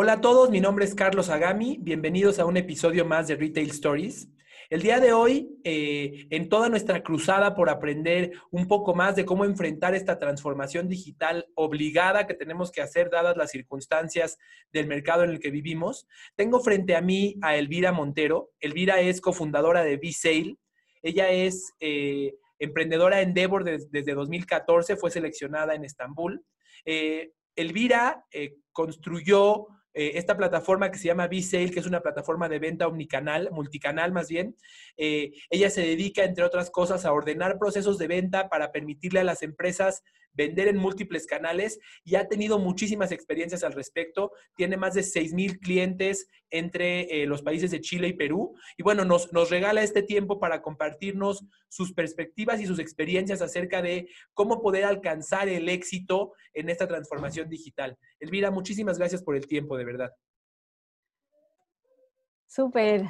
Hola a todos, mi nombre es Carlos Agami, bienvenidos a un episodio más de Retail Stories. El día de hoy, eh, en toda nuestra cruzada por aprender un poco más de cómo enfrentar esta transformación digital obligada que tenemos que hacer dadas las circunstancias del mercado en el que vivimos, tengo frente a mí a Elvira Montero. Elvira es cofundadora de B-Sale. Ella es eh, emprendedora Endeavor desde 2014, fue seleccionada en Estambul. Eh, Elvira construyó eh, esta plataforma que se llama B-Sale, que es una plataforma de venta omnicanal, multicanal más bien. Eh, ella se dedica, entre otras cosas, a ordenar procesos de venta para permitirle a las empresas vender en múltiples canales y ha tenido muchísimas experiencias al respecto. Tiene más de 6 mil clientes entre eh, los países de Chile y Perú. Y bueno, nos, nos regala este tiempo para compartirnos sus perspectivas y sus experiencias acerca de cómo poder alcanzar el éxito en esta transformación digital. Elvira, muchísimas gracias por el tiempo, de verdad. Súper.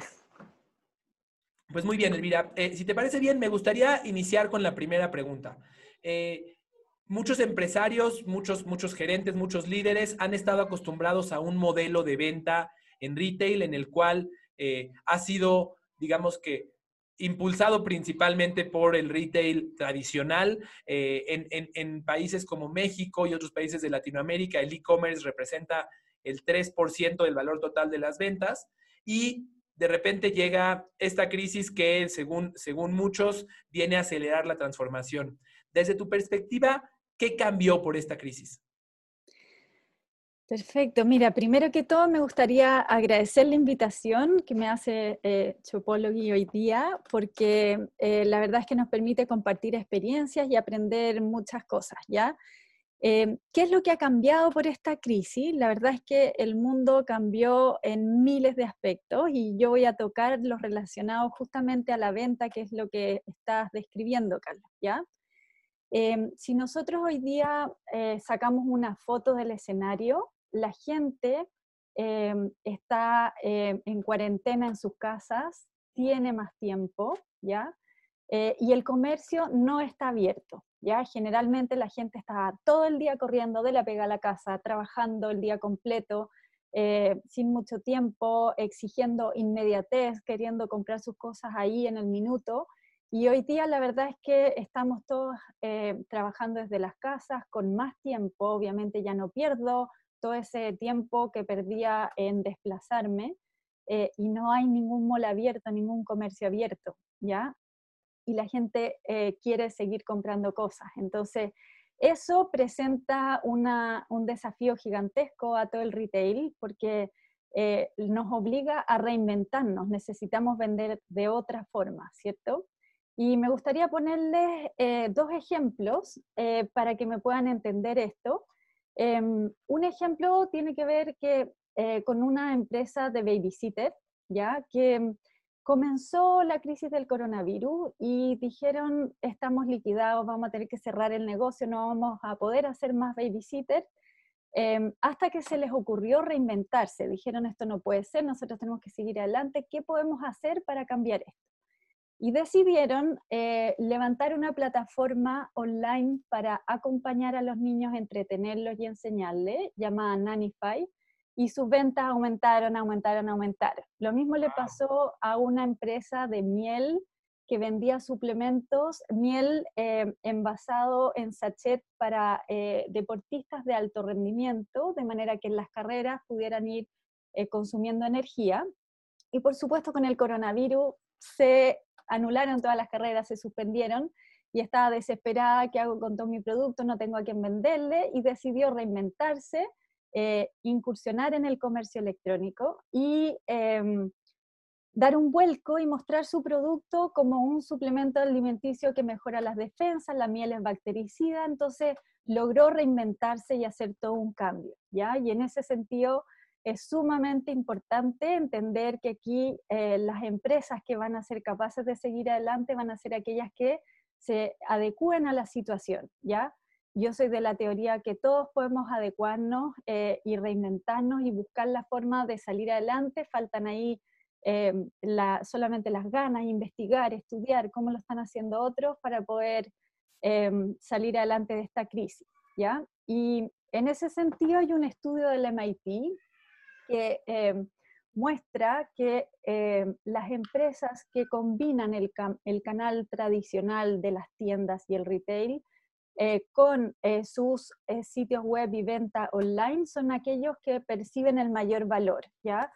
Pues muy bien, Elvira. Eh, si te parece bien, me gustaría iniciar con la primera pregunta. Eh, muchos empresarios, muchos, muchos gerentes, muchos líderes han estado acostumbrados a un modelo de venta en retail en el cual eh, ha sido, digamos que, impulsado principalmente por el retail tradicional. Eh, en, en, países como México y otros países de Latinoamérica, el e-commerce representa el 3% del valor total de las ventas y de repente llega esta crisis que, según, según muchos, viene a acelerar la transformación. Desde tu perspectiva, ¿Qué cambió por esta crisis? Perfecto. Mira, primero que todo me gustaría agradecer la invitación que me hace eh, hoy día, porque eh, la verdad es que nos permite compartir experiencias y aprender muchas cosas, ¿ya? Eh, ¿Qué es lo que ha cambiado por esta crisis? La verdad es que el mundo cambió en miles de aspectos y yo voy a tocar los relacionados justamente a la venta, que es lo que estás describiendo, Carlos, ¿ya? Em, si nosotros hoy día eh, sacamos una foto del escenario, la gente em, está em, en cuarentena en sus casas, tiene más tiempo, ¿ya? Eh, y el comercio no está abierto, ¿ya? Generalmente la gente está todo el día corriendo de la pega a la casa, trabajando el día completo, eh, sin mucho tiempo, exigiendo inmediatez, queriendo comprar sus cosas ahí en el minuto, y hoy día la verdad es que estamos todos eh, trabajando desde las casas con más tiempo, obviamente ya no pierdo todo ese tiempo que perdía en desplazarme eh, y no hay ningún mall abierto, ningún comercio abierto, ¿ya? Y la gente eh, quiere seguir comprando cosas. Entonces, eso presenta un desafío gigantesco a todo el retail porque nos obliga a reinventarnos, necesitamos vender de otra forma, ¿cierto? Y me gustaría ponerles eh, dos ejemplos eh, para que me puedan entender esto. Em, un ejemplo tiene que ver que, eh, con una empresa de babysitter, ¿ya? que comenzó la crisis del coronavirus y dijeron, estamos liquidados, vamos a tener que cerrar el negocio, no vamos a poder hacer más babysitter. Em, hasta que se les ocurrió reinventarse. Dijeron, esto no puede ser, nosotros tenemos que seguir adelante, ¿qué podemos hacer para cambiar esto? Y decidieron eh, levantar una plataforma online para acompañar a los niños, entretenerlos y enseñarles, llamada Nanify, y sus ventas aumentaron, aumentaron, aumentaron. Lo mismo le pasó a una empresa de miel que vendía suplementos, miel eh, envasado en sachet para eh, deportistas de alto rendimiento, de manera que en las carreras pudieran ir consumiendo energía. Y por supuesto con el coronavirus se anularon todas las carreras, se suspendieron y estaba desesperada, ¿qué hago con todo mi producto? No tengo a quién venderle y decidió reinventarse, eh, incursionar en el comercio electrónico y em, dar un vuelco y mostrar su producto como un suplemento alimenticio que mejora las defensas, la miel es bactericida, entonces logró reinventarse y hacer todo un cambio, ¿ya? Y en ese sentido es sumamente importante entender que aquí eh, las empresas que van a ser capaces de seguir adelante van a ser aquellas que se adecúen a la situación, ¿ya? Yo soy de la teoría que todos podemos adecuarnos eh, y reinventarnos y buscar la forma de salir adelante. Faltan ahí eh, solamente las ganas, investigar, estudiar cómo lo están haciendo otros para poder salir adelante de esta crisis, ¿ya? Y en ese sentido hay un estudio del MIT eh, muestra que eh, las empresas que combinan el, canal tradicional de las tiendas y el retail eh, con sus sitios web y venta online son aquellos que perciben el mayor valor, ¿ya?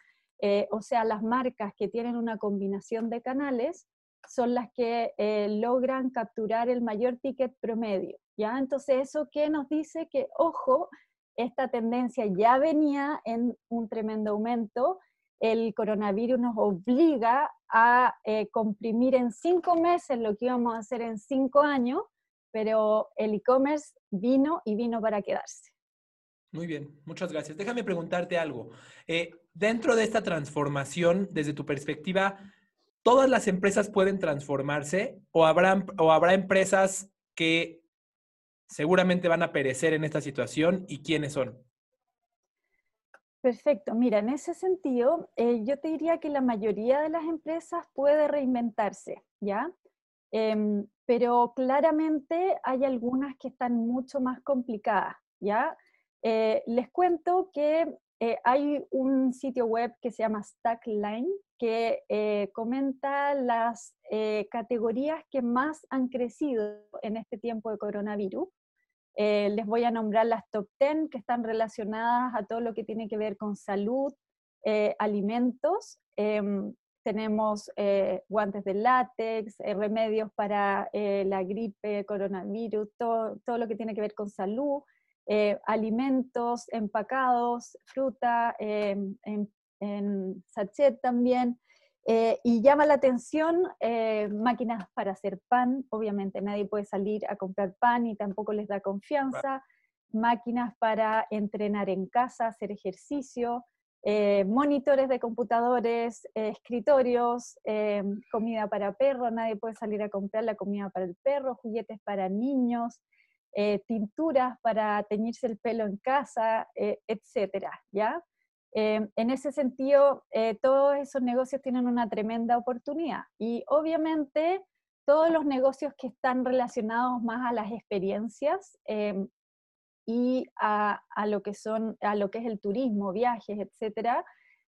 o sea, las marcas que tienen una combinación de canales son las que logran capturar el mayor ticket promedio, ¿ya? Entonces, ¿eso qué nos dice? Que, ojo, esta tendencia ya venía en un tremendo aumento. El coronavirus nos obliga a eh, comprimir en cinco meses lo que íbamos a hacer en cinco años, pero el e-commerce vino y vino para quedarse. Muy bien, muchas gracias. Déjame preguntarte algo. Eh, dentro de esta transformación, desde tu perspectiva, ¿todas las empresas pueden transformarse o, habrá, o habrá empresas que seguramente van a perecer en esta situación y quiénes son? Perfecto. Mira, en ese sentido, eh, yo te diría que la mayoría de las empresas puede reinventarse, ¿ya? Em, pero claramente hay algunas que están mucho más complicadas, ¿ya? Eh, les cuento que eh, hay un sitio web que se llama Stackline que comenta las categorías que más han crecido en este tiempo de coronavirus eh, les voy a nombrar las top 10 que están relacionadas a todo lo que tiene que ver con salud, eh, alimentos. Em, tenemos eh, guantes de látex, remedios para la gripe, coronavirus, todo, lo que tiene que ver con salud, alimentos empacados, fruta em, en, en sachet también. Eh, y llama la atención eh, máquinas para hacer pan, obviamente nadie puede salir a comprar pan y tampoco les da confianza, máquinas para entrenar en casa, hacer ejercicio, eh, monitores de computadores, escritorios, comida para perro, nadie puede salir a comprar la comida para el perro, juguetes para niños, tinturas para teñirse el pelo en casa, etcétera, ¿ya? Eh, en ese sentido, eh, todos esos negocios tienen una tremenda oportunidad y obviamente todos los negocios que están relacionados más a las experiencias em, y a, lo que son, a lo que es el turismo, viajes, etcétera,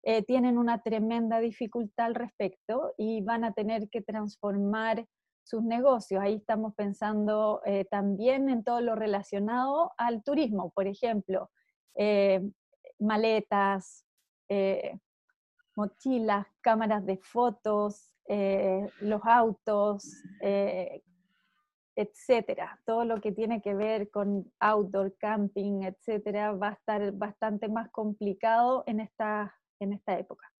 eh, tienen una tremenda dificultad al respecto y van a tener que transformar sus negocios. Ahí estamos pensando también en todo lo relacionado al turismo, por ejemplo, maletas, eh, mochilas, cámaras de fotos, eh, los autos, eh, etcétera. Todo lo que tiene que ver con outdoor camping, etcétera, va a estar bastante más complicado en esta, en esta época.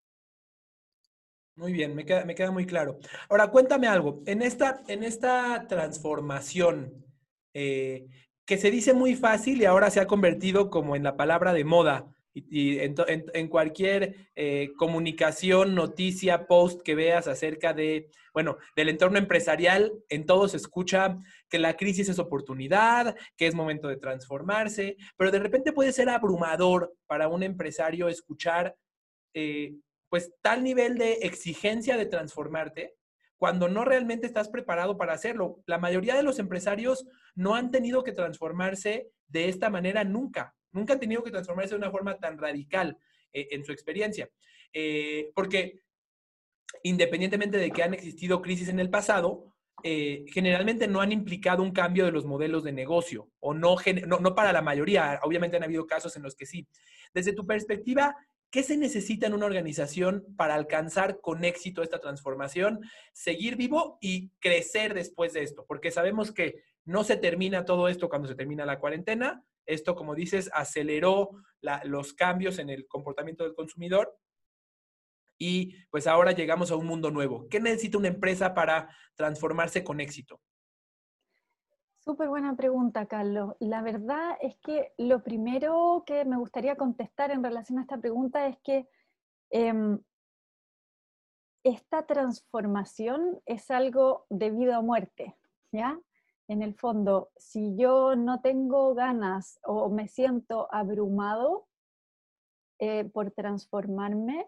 Muy bien, me queda, me queda muy claro. Ahora, cuéntame algo. En esta, en esta transformación que se dice muy fácil y ahora se ha convertido como en la palabra de moda, y, en, cualquier eh, comunicación, noticia, post que veas acerca de, bueno, del entorno empresarial, en todo se escucha que la crisis es oportunidad, que es momento de transformarse, pero de repente puede ser abrumador para un empresario escuchar, eh, pues, tal nivel de exigencia de transformarte cuando no realmente estás preparado para hacerlo. La mayoría de los empresarios no han tenido que transformarse de esta manera nunca. Nunca han tenido que transformarse de una forma tan radical eh, en su experiencia. Eh, porque independientemente de que han existido crisis en el pasado, eh, generalmente no han implicado un cambio de los modelos de negocio, o no, no, para la mayoría, obviamente han habido casos en los que sí. Desde tu perspectiva, ¿qué se necesita en una organización para alcanzar con éxito esta transformación, seguir vivo y crecer después de esto? Porque sabemos que no se termina todo esto cuando se termina la cuarentena, esto, como dices, aceleró los cambios en el comportamiento del consumidor y pues ahora llegamos a un mundo nuevo. ¿Qué necesita una empresa para transformarse con éxito? Súper buena pregunta, Carlos. La verdad es que lo primero que me gustaría contestar en relación a esta pregunta es que em, esta transformación es algo de vida o muerte, ¿ya? en el fondo, si yo no tengo ganas o me siento abrumado eh, por transformarme,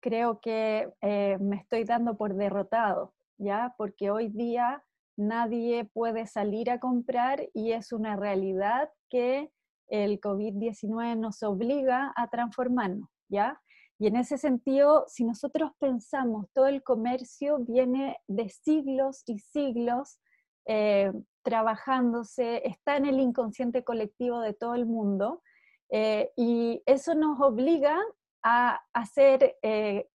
creo que eh, me estoy dando por derrotado, ¿ya? Porque hoy día nadie puede salir a comprar y es una realidad que el COVID-19 nos obliga a transformarnos, ¿ya? Y en ese sentido, si nosotros pensamos, todo el comercio viene de siglos y siglos eh, trabajándose, está en el inconsciente colectivo de todo el mundo, eh, y eso nos obliga a hacer eh,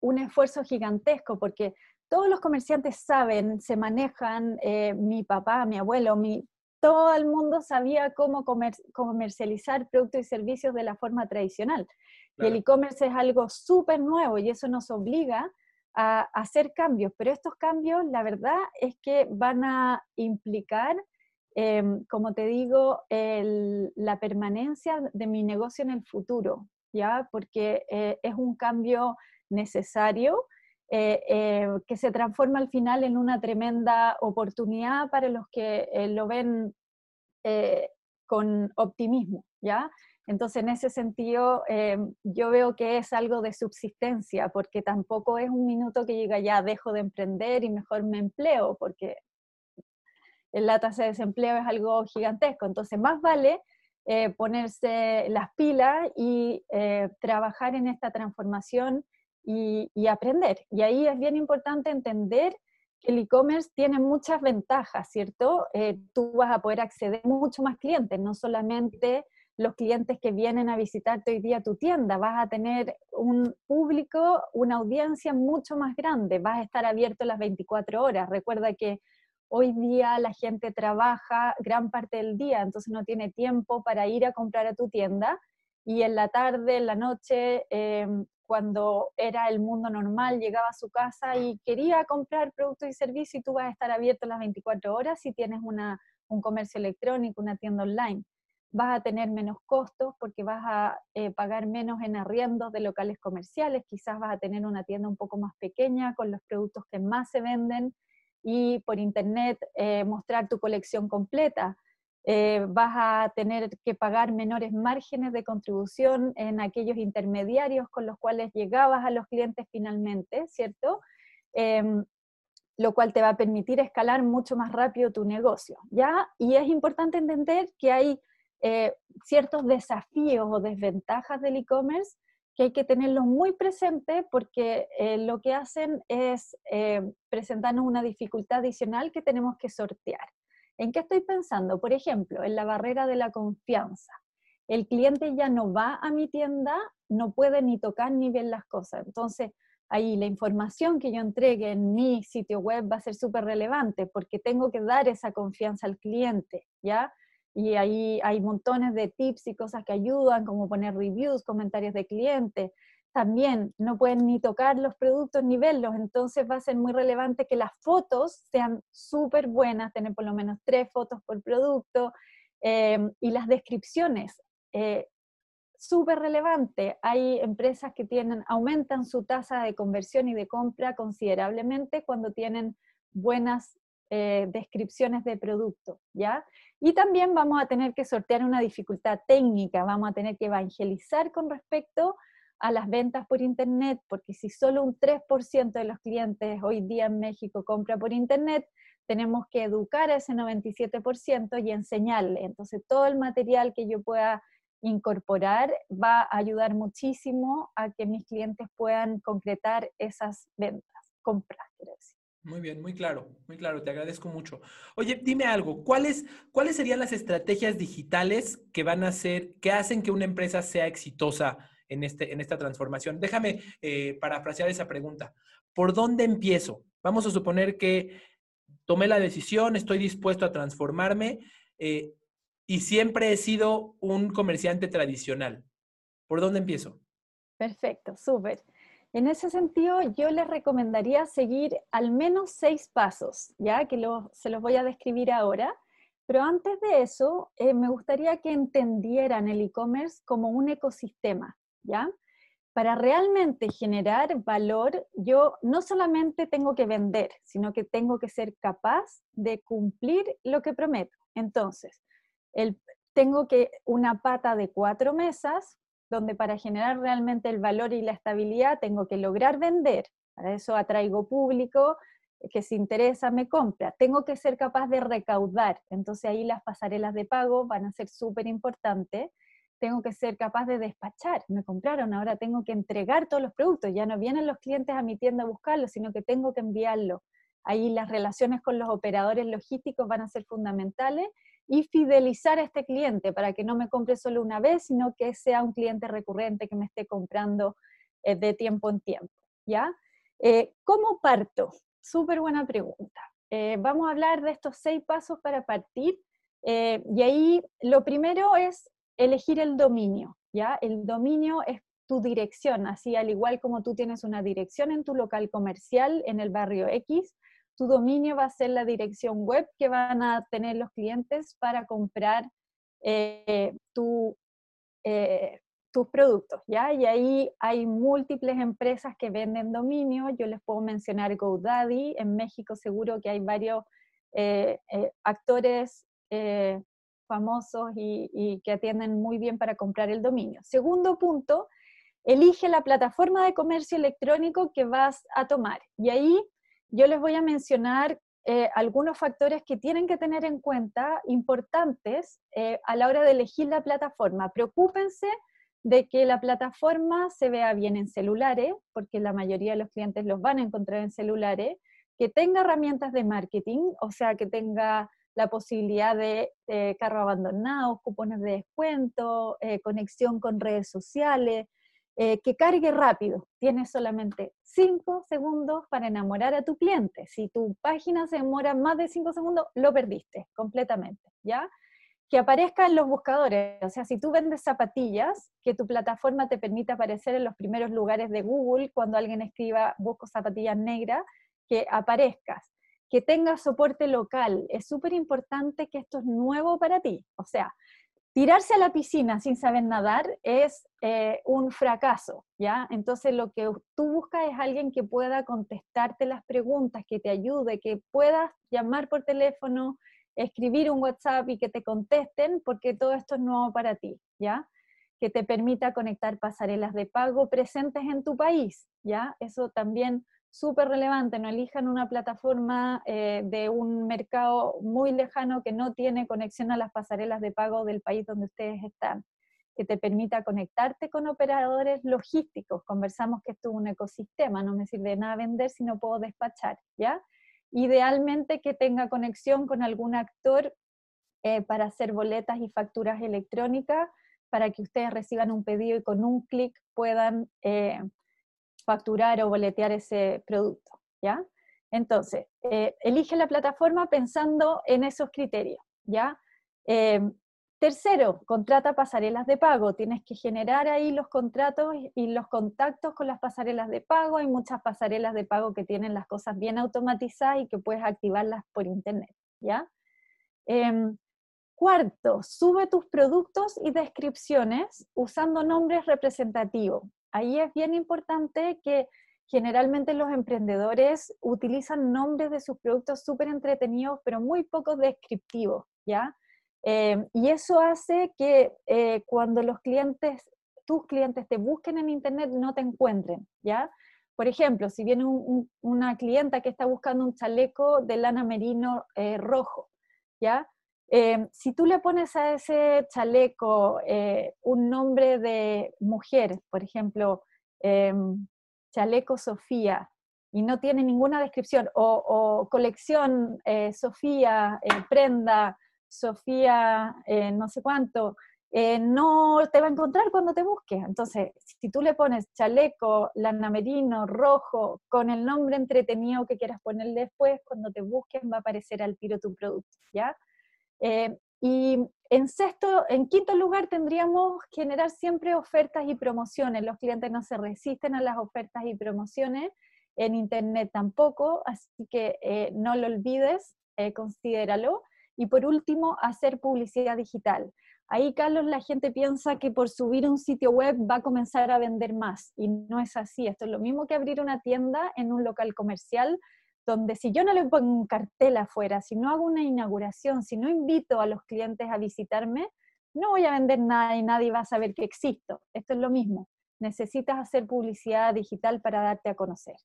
un esfuerzo gigantesco, porque todos los comerciantes saben, se manejan, mi papá, mi abuelo, mi, todo el mundo sabía cómo comercializar productos y servicios de la forma tradicional. Y el e-commerce es algo súper nuevo y eso nos obliga a, hacer cambios. Pero estos cambios, la verdad es que van a implicar, em, como te digo, la permanencia de mi negocio en el futuro, ¿ya? Porque eh, es un cambio necesario eh, eh, que se transforma al final en una tremenda oportunidad para los que eh, lo ven con optimismo, ¿ya? Entonces, en ese sentido, yo veo que es algo de subsistencia, porque tampoco es un minuto que llega ya, dejo de emprender y mejor me empleo, porque la tasa de desempleo es algo gigantesco. Entonces, más vale ponerse las pilas y trabajar en esta transformación y, aprender. Y ahí es bien importante entender que el e-commerce tiene muchas ventajas, ¿cierto? Eh, tú vas a poder acceder a mucho más clientes, no solamente los clientes que vienen a visitarte hoy día tu tienda, vas a tener un público, una audiencia mucho más grande, vas a estar abierto las 24 horas. Recuerda que hoy día la gente trabaja gran parte del día, entonces no tiene tiempo para ir a comprar a tu tienda y en la tarde, en la noche, em, cuando era el mundo normal, llegaba a su casa y quería comprar productos y servicios y tú vas a estar abierto las 24 horas si tienes un comercio electrónico, una tienda online. Vas a tener menos costos porque vas a eh, pagar menos en arriendos de locales comerciales, quizás vas a tener una tienda un poco más pequeña con los productos que más se venden y por internet eh, mostrar tu colección completa eh, vas a tener que pagar menores márgenes de contribución en aquellos intermediarios con los cuales llegabas a los clientes finalmente, ¿cierto? Em, lo cual te va a permitir escalar mucho más rápido tu negocio, ¿ya? Y es importante entender que hay eh, ciertos desafíos o desventajas del e-commerce que hay que tenerlos muy presentes porque eh, lo que hacen es presentarnos una dificultad adicional que tenemos que sortear. ¿En qué estoy pensando? Por ejemplo, en la barrera de la confianza. El cliente ya no va a mi tienda, no puede ni tocar ni ver las cosas. Entonces, ahí la información que yo entregue en mi sitio web va a ser súper relevante porque tengo que dar esa confianza al cliente, ¿ya? Y ahí hay montones de tips y cosas que ayudan, como poner reviews, comentarios de clientes, también no pueden ni tocar los productos ni verlos, entonces va a ser muy relevante que las fotos sean súper buenas, tener por lo menos tres fotos por producto eh, y las descripciones. Eh, súper relevante. Hay empresas que tienen, aumentan su tasa de conversión y de compra considerablemente cuando tienen buenas eh, descripciones de producto, ¿ya? Y también vamos a tener que sortear una dificultad técnica, vamos a tener que evangelizar con respecto a las ventas por Internet, porque si solo un 3% de los clientes hoy día en México compra por Internet, tenemos que educar a ese 97% y enseñarle. Entonces, todo el material que yo pueda incorporar va a ayudar muchísimo a que mis clientes puedan concretar esas ventas, compras, quiero. Muy bien, muy claro, muy claro, te agradezco mucho. Oye, dime algo, ¿cuáles, ¿cuáles serían las estrategias digitales que van a ser, que hacen que una empresa sea exitosa en, este, en esta transformación. Déjame eh, parafrasear esa pregunta. ¿Por dónde empiezo? Vamos a suponer que tomé la decisión, estoy dispuesto a transformarme eh, y siempre he sido un comerciante tradicional. ¿Por dónde empiezo? Perfecto, súper. En ese sentido, yo les recomendaría seguir al menos seis pasos, ya que se los voy a describir ahora. Pero antes de eso, eh, me gustaría que entendieran el e-commerce como un ecosistema. ¿Ya? Para realmente generar valor, yo no solamente tengo que vender, sino que tengo que ser capaz de cumplir lo que prometo. Entonces, tengo que una pata de cuatro mesas, donde para generar realmente el valor y la estabilidad tengo que lograr vender. Para eso atraigo público que se interesa, me compra. Tengo que ser capaz de recaudar. Entonces ahí las pasarelas de pago van a ser súper importantes tengo que ser capaz de despachar. Me compraron, ahora tengo que entregar todos los productos. Ya no vienen los clientes a mi tienda a buscarlos, sino que tengo que enviarlo. Ahí las relaciones con los operadores logísticos van a ser fundamentales y fidelizar a este cliente para que no me compre solo una vez, sino que sea un cliente recurrente que me esté comprando eh, de tiempo en tiempo. ¿ya? Eh, ¿Cómo parto? Súper buena pregunta. Eh, vamos a hablar de estos seis pasos para partir. y ahí lo primero es elegir el dominio. ¿ya? El dominio es tu dirección, así al igual como tú tienes una dirección en tu local comercial en el barrio X, tu dominio va a ser la dirección web que van a tener los clientes para comprar eh, eh, tus productos, ¿ya? Y ahí hay múltiples empresas que venden dominio, yo les puedo mencionar GoDaddy, en México seguro que hay varios eh, actores famosos y que atienden muy bien para comprar el dominio. Segundo punto, elige la plataforma de comercio electrónico que vas a tomar. Y ahí yo les voy a mencionar eh, algunos factores que tienen que tener en cuenta, importantes, eh, a la hora de elegir la plataforma. Preocúpense de que la plataforma se vea bien en celulares, porque la mayoría de los clientes los van a encontrar en celulares, que tenga herramientas de marketing, o sea, que tenga la posibilidad de carro abandonado, cupones de descuento, eh, conexión con redes sociales, eh, que cargue rápido. Tienes solamente 5 segundos para enamorar a tu cliente. Si tu página se demora más de 5 segundos, lo perdiste completamente, ¿ya? Que aparezca en los buscadores. O sea, si tú vendes zapatillas, que tu plataforma te permita aparecer en los primeros lugares de Google cuando alguien escriba busco zapatillas negras, que aparezcas. Que tengas soporte local. Es súper importante que esto es nuevo para ti. O sea, tirarse a la piscina sin saber nadar es eh, un fracaso, ¿ya? Entonces lo que tú buscas es alguien que pueda contestarte las preguntas, que te ayude, que puedas llamar por teléfono, escribir un WhatsApp y que te contesten, porque todo esto es nuevo para ti, ¿ya? Que te permita conectar pasarelas de pago presentes en tu país, ¿ya? Eso también súper relevante, no elijan una plataforma eh, de un mercado muy lejano que no tiene conexión a las pasarelas de pago del país donde ustedes están, que te permita conectarte con operadores logísticos. Conversamos que esto es un ecosistema, no me sirve de nada vender si no puedo despachar, ¿ya? Idealmente que tenga conexión con algún actor eh, para hacer boletas y facturas electrónicas, para que ustedes reciban un pedido y con un clic puedan... Eh, facturar o boletear ese producto, ¿ya? Entonces, eh, elige la plataforma pensando en esos criterios, ¿ya? Eh, tercero, contrata pasarelas de pago. Tienes que generar ahí los contratos y los contactos con las pasarelas de pago. Hay muchas pasarelas de pago que tienen las cosas bien automatizadas y que puedes activarlas por internet, ¿ya? Em, cuarto, sube tus productos y descripciones usando nombres representativos ahí es bien importante que generalmente los emprendedores utilizan nombres de sus productos súper entretenidos, pero muy poco descriptivos, ¿ya? Eh, y eso hace que eh, cuando los clientes, tus clientes te busquen en Internet, no te encuentren, ¿ya? Por ejemplo, si viene una clienta que está buscando un chaleco de lana merino eh, rojo, ¿ya? Em, si tú le pones a ese chaleco eh, un nombre de mujer, por ejemplo, em, chaleco Sofía, y no tiene ninguna descripción, o, colección eh, Sofía, eh, prenda, Sofía, no sé cuánto, no te va a encontrar cuando te busques. Entonces, si tú le pones chaleco, lana merino, rojo, con el nombre entretenido que quieras ponerle después, cuando te busquen va a aparecer al tiro tu producto, ¿ya? Eh, y en sexto, en quinto lugar, tendríamos generar siempre ofertas y promociones. Los clientes no se resisten a las ofertas y promociones, en Internet tampoco, así que eh, no lo olvides, eh, considéralo. Y por último, hacer publicidad digital. Ahí, Carlos, la gente piensa que por subir un sitio web va a comenzar a vender más, y no es así. Esto es lo mismo que abrir una tienda en un local comercial donde si yo no le pongo un cartel afuera, si no hago una inauguración, si no invito a los clientes a visitarme, no voy a vender nada y nadie va a saber que existo. Esto es lo mismo. Necesitas hacer publicidad digital para darte a conocer.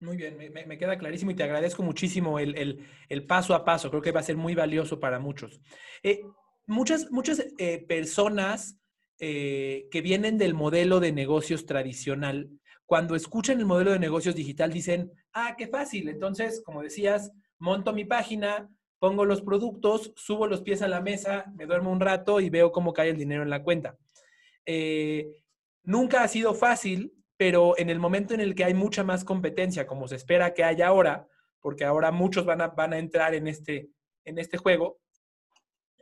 Muy bien, me, queda clarísimo y te agradezco muchísimo el, paso a paso. Creo que va a ser muy valioso para muchos. Eh, muchas muchas eh, personas eh, que vienen del modelo de negocios tradicional, cuando escuchan el modelo de negocios digital dicen, ah, qué fácil. Entonces, como decías, monto mi página, pongo los productos, subo los pies a la mesa, me duermo un rato y veo cómo cae el dinero en la cuenta. Eh, nunca ha sido fácil, pero en el momento en el que hay mucha más competencia, como se espera que haya ahora, porque ahora muchos van a, entrar en este, en este juego,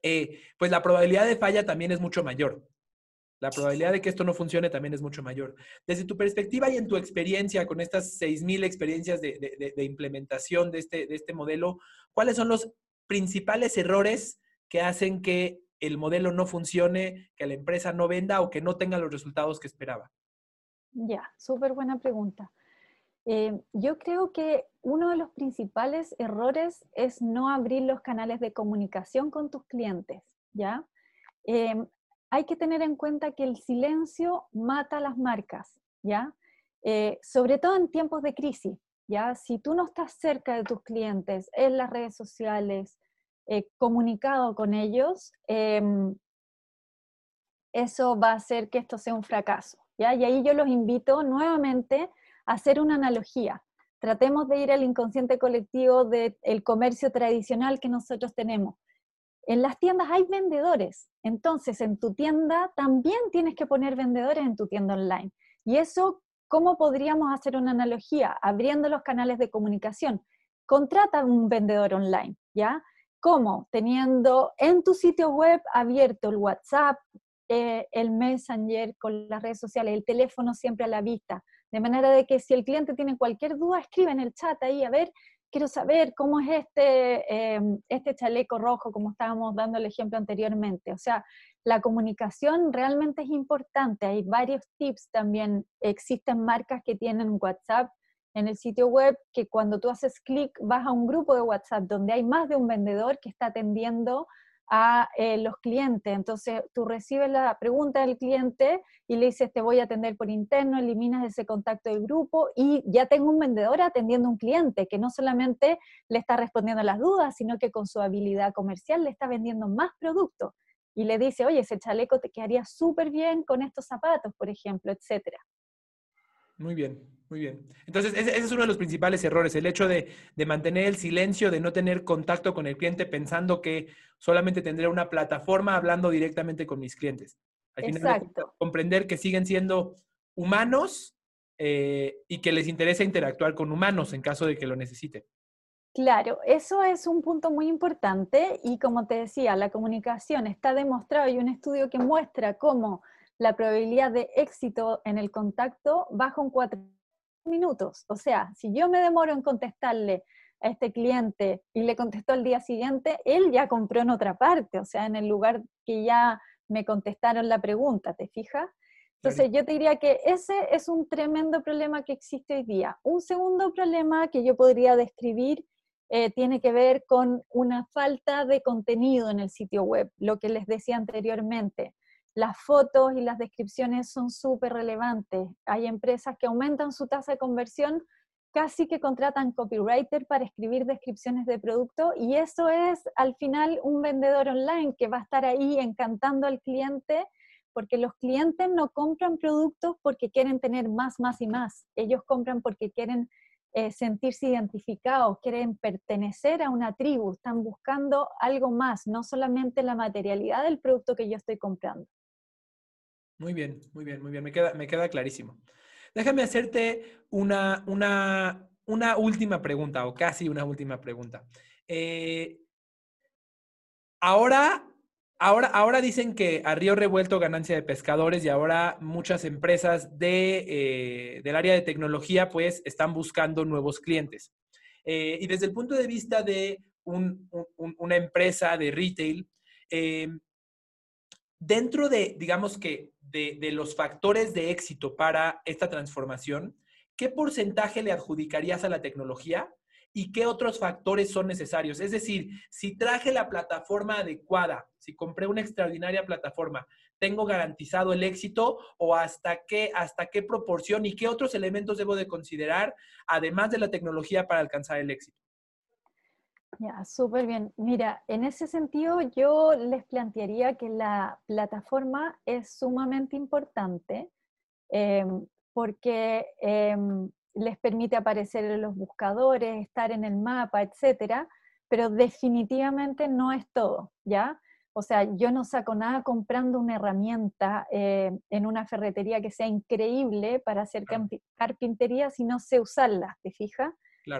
eh, pues la probabilidad de falla también es mucho mayor. La probabilidad de que esto no funcione también es mucho mayor. Desde tu perspectiva y en tu experiencia con estas 6.000 experiencias de, implementación de este, de este modelo, ¿cuáles son los principales errores que hacen que el modelo no funcione, que la empresa no venda o que no tenga los resultados que esperaba? Ya, súper buena pregunta. Eh, yo creo que uno de los principales errores es no abrir los canales de comunicación con tus clientes, ¿ya? Em, hay que tener en cuenta que el silencio mata las marcas, ¿ya? Eh, sobre todo en tiempos de crisis, ¿ya? Si tú no estás cerca de tus clientes, en las redes sociales, eh, comunicado con ellos, em, eso va a hacer que esto sea un fracaso, ¿ya? Y ahí yo los invito nuevamente a hacer una analogía. Tratemos de ir al inconsciente colectivo del comercio tradicional que nosotros tenemos. En las tiendas hay vendedores, entonces en tu tienda también tienes que poner vendedores en tu tienda online. Y eso, ¿cómo podríamos hacer una analogía? Abriendo los canales de comunicación. Contrata un vendedor online, ¿ya? ¿Cómo? Teniendo en tu sitio web abierto el WhatsApp, eh, el Messenger con las redes sociales, el teléfono siempre a la vista. De manera de que si el cliente tiene cualquier duda, escribe en el chat ahí, a ver, quiero saber cómo es este, em, este chaleco rojo, como estábamos dando el ejemplo anteriormente. O sea, la comunicación realmente es importante. Hay varios tips también. Existen marcas que tienen WhatsApp en el sitio web que cuando tú haces clic vas a un grupo de WhatsApp donde hay más de un vendedor que está atendiendo a eh, los clientes. Entonces, tú recibes la pregunta del cliente y le dices, te voy a atender por interno, eliminas ese contacto del grupo y ya tengo un vendedor atendiendo a un cliente que no solamente le está respondiendo las dudas, sino que con su habilidad comercial le está vendiendo más productos. Y le dice, oye, ese chaleco te quedaría súper bien con estos zapatos, por ejemplo, etcétera. Muy bien, muy bien. Entonces, ese, es uno de los principales errores, el hecho de, mantener el silencio, de no tener contacto con el cliente pensando que solamente tendré una plataforma hablando directamente con mis clientes. Exacto. comprender que siguen siendo humanos eh, y que les interesa interactuar con humanos en caso de que lo necesiten. Claro, eso es un punto muy importante y como te decía, la comunicación está demostrado, hay un estudio que muestra cómo la probabilidad de éxito en el contacto baja un cuatro minutos. O sea, si yo me demoro en contestarle a este cliente y le contestó al día siguiente, él ya compró en otra parte, o sea, en el lugar que ya me contestaron la pregunta, ¿te fijas? Entonces yo te diría que ese es un tremendo problema que existe hoy día. Un segundo problema que yo podría describir eh, tiene que ver con una falta de contenido en el sitio web, lo que les decía anteriormente las fotos y las descripciones son súper relevantes. Hay empresas que aumentan su tasa de conversión, casi que contratan copywriter para escribir descripciones de producto y eso es al final un vendedor online que va a estar ahí encantando al cliente porque los clientes no compran productos porque quieren tener más, más y más. Ellos compran porque quieren eh, sentirse identificados, quieren pertenecer a una tribu, están buscando algo más, no solamente la materialidad del producto que yo estoy comprando. Muy bien, muy bien, muy bien. Me queda, me queda clarísimo. Déjame hacerte una, una, una última pregunta, o casi una última pregunta. Eh, ahora, ahora, ahora dicen que a río revuelto ganancia de pescadores y ahora muchas empresas de, eh, del área de tecnología pues están buscando nuevos clientes. Eh, y desde el punto de vista de una empresa de retail, dentro de, digamos que de, los factores de éxito para esta transformación, ¿qué porcentaje le adjudicarías a la tecnología y qué otros factores son necesarios? Es decir, si traje la plataforma adecuada, si compré una extraordinaria plataforma, ¿tengo garantizado el éxito o hasta qué, hasta qué proporción y qué otros elementos debo de considerar además de la tecnología para alcanzar el éxito? Ya, súper bien. Mira, en ese sentido yo les plantearía que la plataforma es sumamente importante em, porque em, les permite aparecer en los buscadores, estar en el mapa, etcétera, pero definitivamente no es todo, ¿ya? O sea, yo no saco nada comprando una herramienta eh, en una ferretería que sea increíble para hacer carpintería si no sé usarla, ¿te fijas?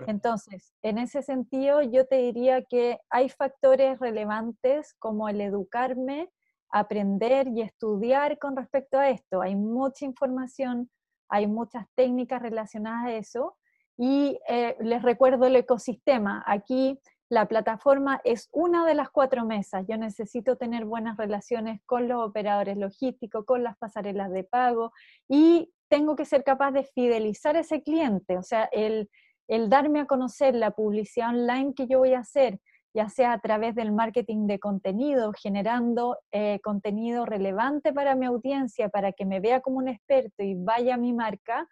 Entonces, en ese sentido, yo te diría que hay factores relevantes como el educarme, aprender y estudiar con respecto a esto. Hay mucha información, hay muchas técnicas relacionadas a eso. Y eh, les recuerdo el ecosistema. Aquí la plataforma es una de las cuatro mesas. Yo necesito tener buenas relaciones con los operadores logísticos, con las pasarelas de pago y tengo que ser capaz de fidelizar a ese cliente. O sea, el, el darme a conocer la publicidad online que yo voy a hacer, ya sea a través del marketing de contenido, generando eh, contenido relevante para mi audiencia, para que me vea como un experto y vaya a mi marca,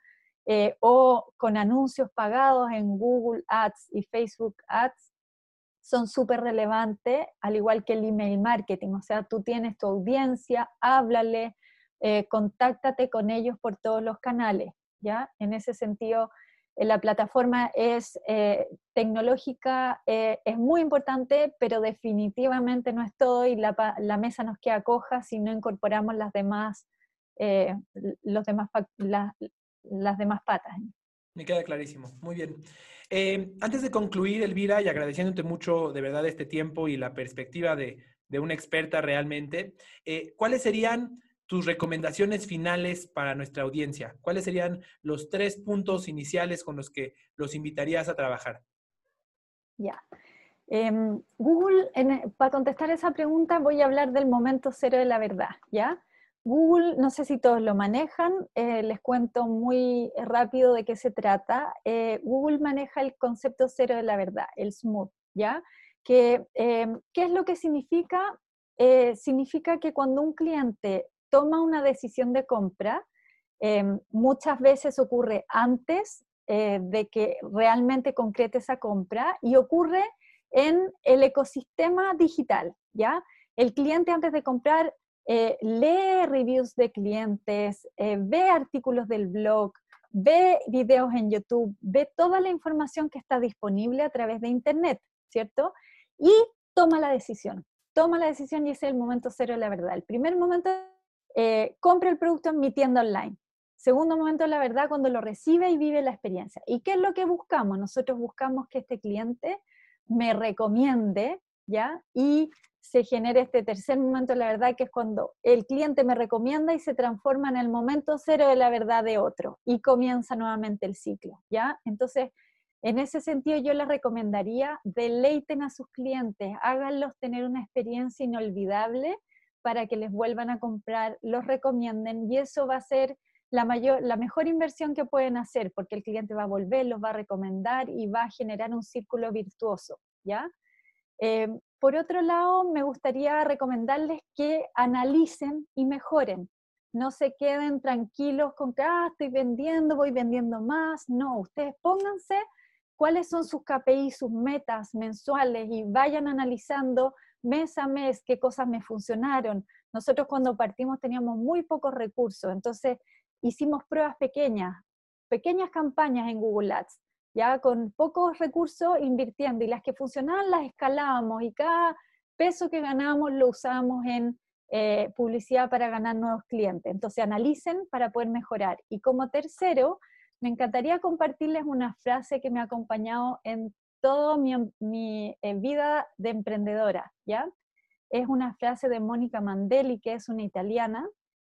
eh, o con anuncios pagados en Google Ads y Facebook Ads, son súper relevantes, al igual que el email marketing. O sea, tú tienes tu audiencia, háblale, eh, contáctate con ellos por todos los canales, ¿ya? En ese sentido, la plataforma es eh, tecnológica, eh, es muy importante, pero definitivamente no es todo y la, mesa nos queda coja si no incorporamos las demás, eh, los demás las demás patas. Me queda clarísimo, muy bien. antes de concluir, Elvira, y agradeciéndote mucho de verdad este tiempo y la perspectiva de, de una experta realmente, ¿cuáles serían tus recomendaciones finales para nuestra audiencia. ¿Cuáles serían los tres puntos iniciales con los que los invitarías a trabajar? Ya. Em, Google, para contestar esa pregunta voy a hablar del momento cero de la verdad, ¿ya? Google, no sé si todos lo manejan, eh, les cuento muy rápido de qué se trata. Eh, Google maneja el concepto cero de la verdad, el smooth, ¿ya? Que, em, ¿Qué es lo que significa? Eh, significa que cuando un cliente toma una decisión de compra, em, muchas veces ocurre antes eh, de que realmente concrete esa compra y ocurre en el ecosistema digital, ¿ya? El cliente antes de comprar eh, lee reviews de clientes, eh, ve artículos del blog, ve videos en YouTube, ve toda la información que está disponible a través de Internet, ¿cierto? Y toma la decisión. Toma la decisión y es el momento cero de la verdad. El primer momento eh, compra el producto en mi tienda online. Segundo momento, la verdad, cuando lo recibe y vive la experiencia. ¿Y qué es lo que buscamos? Nosotros buscamos que este cliente me recomiende, ¿ya? Y se genere este tercer momento la verdad, que es cuando el cliente me recomienda y se transforma en el momento cero de la verdad de otro y comienza nuevamente el ciclo, ¿ya? Entonces, en ese sentido, yo les recomendaría, deleiten a sus clientes, háganlos tener una experiencia inolvidable para que les vuelvan a comprar, los recomienden y eso va a ser la, mayor, la mejor inversión que pueden hacer porque el cliente va a volver, los va a recomendar y va a generar un círculo virtuoso, ¿ya? Eh, por otro lado, me gustaría recomendarles que analicen y mejoren. No se queden tranquilos con que, ah, estoy vendiendo, voy vendiendo más. No, ustedes pónganse cuáles son sus KPI, sus metas mensuales y vayan analizando mes a mes qué cosas me funcionaron. Nosotros cuando partimos teníamos muy pocos recursos, entonces hicimos pruebas pequeñas, pequeñas campañas en Google Ads, ya con pocos recursos invirtiendo y las que funcionaban las escalábamos y cada peso que ganábamos lo usábamos en eh, publicidad para ganar nuevos clientes. Entonces analicen para poder mejorar. Y como tercero, me encantaría compartirles una frase que me ha acompañado en toda mi, eh, vida de emprendedora, ¿ya? Es una frase de Mónica Mandelli, que es una italiana,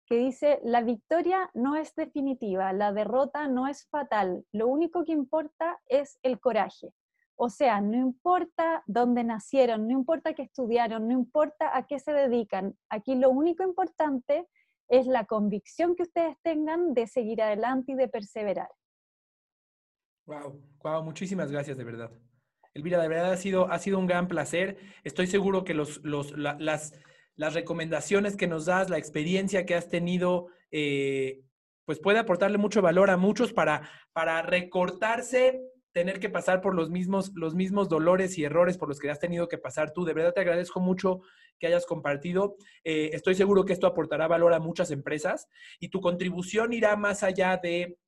que dice, la victoria no es definitiva, la derrota no es fatal, lo único que importa es el coraje. O sea, no importa dónde nacieron, no importa qué estudiaron, no importa a qué se dedican, aquí lo único importante es la convicción que ustedes tengan de seguir adelante y de perseverar. Wow, wow, muchísimas gracias de verdad. Elvira, de verdad ha sido, ha sido un gran placer. Estoy seguro que los, las, recomendaciones que nos das, la experiencia que has tenido, eh, pues puede aportarle mucho valor a muchos para, para recortarse tener que pasar por los mismos, los mismos dolores y errores por los que has tenido que pasar tú. De verdad te agradezco mucho que hayas compartido. Eh, estoy seguro que esto aportará valor a muchas empresas y tu contribución irá más allá de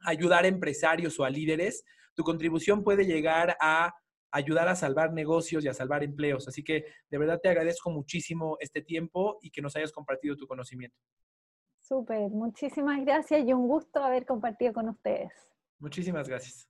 ayudar a empresarios o a líderes. Tu contribución puede llegar a ayudar a salvar negocios y a salvar empleos. Así que de verdad te agradezco muchísimo este tiempo y que nos hayas compartido tu conocimiento. Súper, muchísimas gracias y un gusto haber compartido con ustedes. Muchísimas gracias.